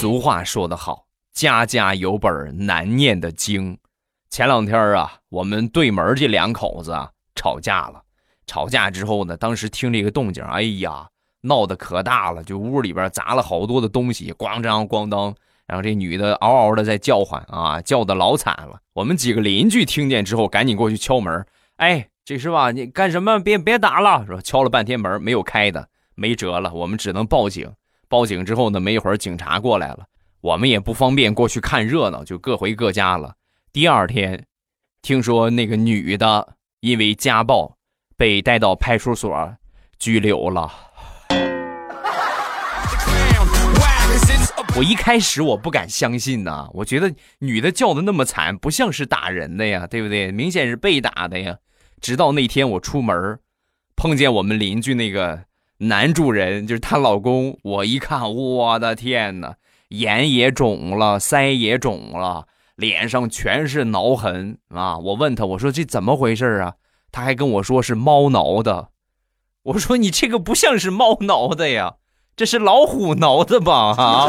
俗话说得好，家家有本难念的经。前两天啊，我们对门这两口子啊吵架了。吵架之后呢，当时听这个动静，哎呀，闹得可大了，就屋里边砸了好多的东西，咣当咣当。然后这女的嗷嗷的在叫唤啊，叫的老惨了。我们几个邻居听见之后，赶紧过去敲门。哎，这是吧？你干什么？别别打了！说敲了半天门没有开的，没辙了，我们只能报警。报警之后呢，没一会儿警察过来了，我们也不方便过去看热闹，就各回各家了。第二天，听说那个女的因为家暴被带到派出所拘留了。我一开始我不敢相信呐，我觉得女的叫的那么惨，不像是打人的呀，对不对？明显是被打的呀。直到那天我出门，碰见我们邻居那个男主人，就是她老公，我一看，我的天哪，眼也肿了，腮也肿了，脸上全是挠痕啊！我问他，我说这怎么回事啊？他还跟我说是猫挠的。我说你这个不像是猫挠的呀，这是老虎挠的吧？啊！